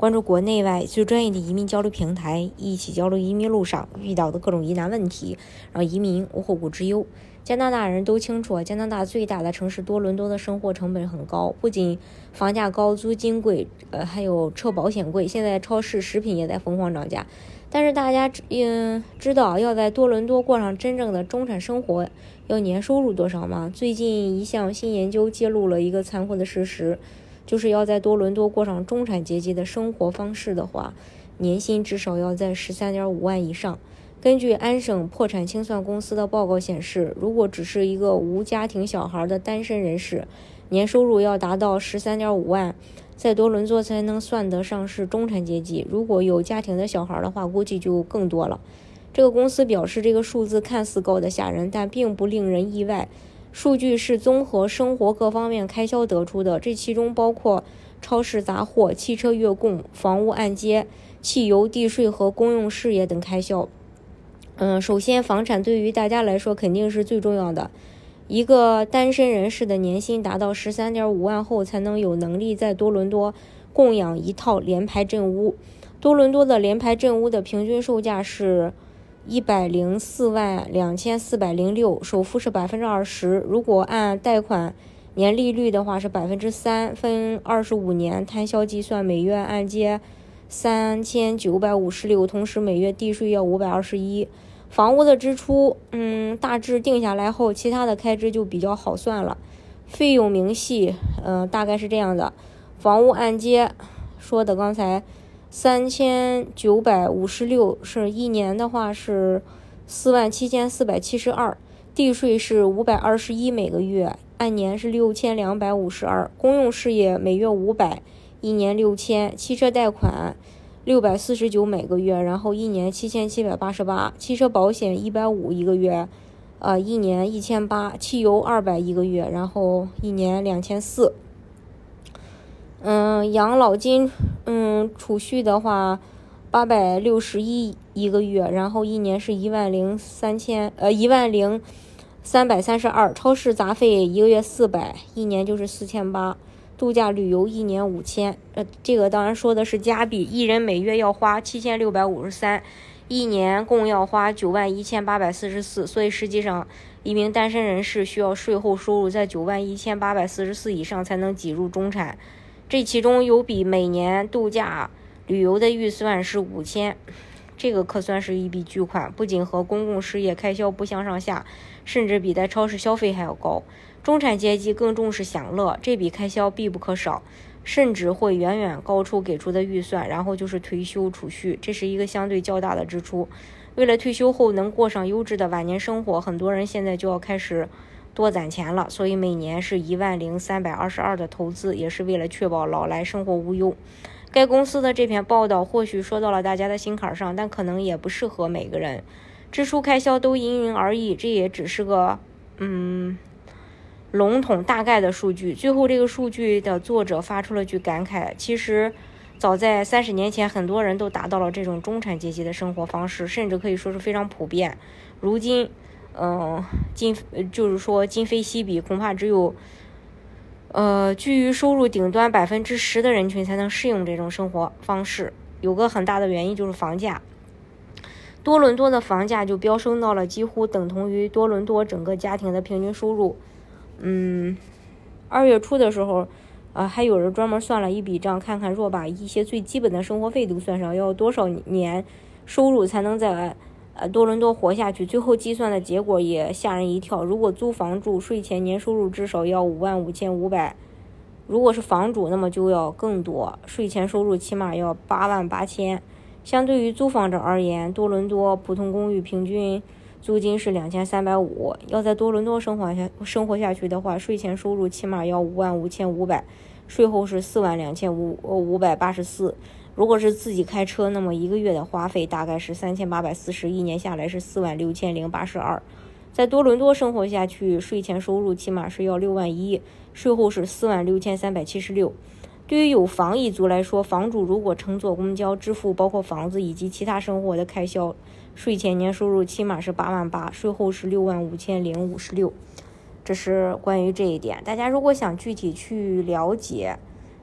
关注国内外最专业的移民交流平台，一起交流移民路上遇到的各种疑难问题，让移民无后顾之忧。加拿大人都清楚，加拿大最大的城市多伦多的生活成本很高，不仅房价高、租金贵，呃，还有车保险贵。现在超市食品也在疯狂涨价。但是大家嗯知道，要在多伦多过上真正的中产生活，要年收入多少吗？最近一项新研究揭露了一个残酷的事实，就是要在多伦多过上中产阶级的生活方式的话，年薪至少要在十三点五万以上。根据安省破产清算公司的报告显示，如果只是一个无家庭小孩的单身人士，年收入要达到十三点五万，在多伦多才能算得上是中产阶级。如果有家庭的小孩的话，估计就更多了。这个公司表示，这个数字看似高的吓人，但并不令人意外。数据是综合生活各方面开销得出的，这其中包括超市杂货、汽车月供、房屋按揭、汽油、地税和公用事业等开销。嗯，首先，房产对于大家来说肯定是最重要的。一个单身人士的年薪达到十三点五万后，才能有能力在多伦多供养一套联排镇屋。多伦多的联排镇屋的平均售价是一百零四万两千四百零六，首付是百分之二十。如果按贷款年利率的话是百分之三，分二十五年摊销计算，每月按揭三千九百五十六，同时每月地税要五百二十一。房屋的支出，嗯，大致定下来后，其他的开支就比较好算了。费用明细，嗯，大概是这样的：房屋按揭说的刚才三千九百五十六，是一年的话是四万七千四百七十二，地税是五百二十一每个月，按年是六千两百五十二，公用事业每月五百，一年六千，汽车贷款。六百四十九每个月，然后一年七千七百八十八，汽车保险一百五一个月，呃，一年一千八，汽油二百一个月，然后一年两千四。嗯，养老金，嗯，储蓄的话八百六十一一个月，然后一年是一万零三千，呃，一万零三百三十二。超市杂费一个月四百，一年就是四千八。度假旅游一年五千，呃，这个当然说的是加币，一人每月要花七千六百五十三，一年共要花九万一千八百四十四，所以实际上一名单身人士需要税后收入在九万一千八百四十四以上才能挤入中产。这其中有笔每年度假旅游的预算是五千，这个可算是一笔巨款，不仅和公共事业开销不相上下，甚至比在超市消费还要高。中产阶级更重视享乐，这笔开销必不可少，甚至会远远高出给出的预算。然后就是退休储蓄，这是一个相对较大的支出。为了退休后能过上优质的晚年生活，很多人现在就要开始多攒钱了。所以每年是一万零三百二十二的投资，也是为了确保老来生活无忧。该公司的这篇报道或许说到了大家的心坎上，但可能也不适合每个人。支出开销都因人而异，这也只是个嗯。笼统大概的数据，最后这个数据的作者发出了句感慨：其实，早在三十年前，很多人都达到了这种中产阶级的生活方式，甚至可以说是非常普遍。如今，嗯，今就是说今非昔比，恐怕只有，呃，居于收入顶端百分之十的人群才能适应这种生活方式。有个很大的原因就是房价，多伦多的房价就飙升到了几乎等同于多伦多整个家庭的平均收入。嗯，二月初的时候，啊，还有人专门算了一笔账，看看若把一些最基本的生活费都算上，要多少年收入才能在呃多伦多活下去？最后计算的结果也吓人一跳。如果租房住，税前年收入至少要五万五千五百；如果是房主，那么就要更多，税前收入起码要八万八千。相对于租房者而言，多伦多普通公寓平均。租金是两千三百五，要在多伦多生活下生活下去的话，税前收入起码要五万五千五百，税后是四万两千五五百八十四。如果是自己开车，那么一个月的花费大概是三千八百四十，一年下来是四万六千零八十二。在多伦多生活下去，税前收入起码是要六万一，税后是四万六千三百七十六。对于有房一族来说，房主如果乘坐公交支付包括房子以及其他生活的开销，税前年收入起码是八万八，税后是六万五千零五十六。这是关于这一点。大家如果想具体去了解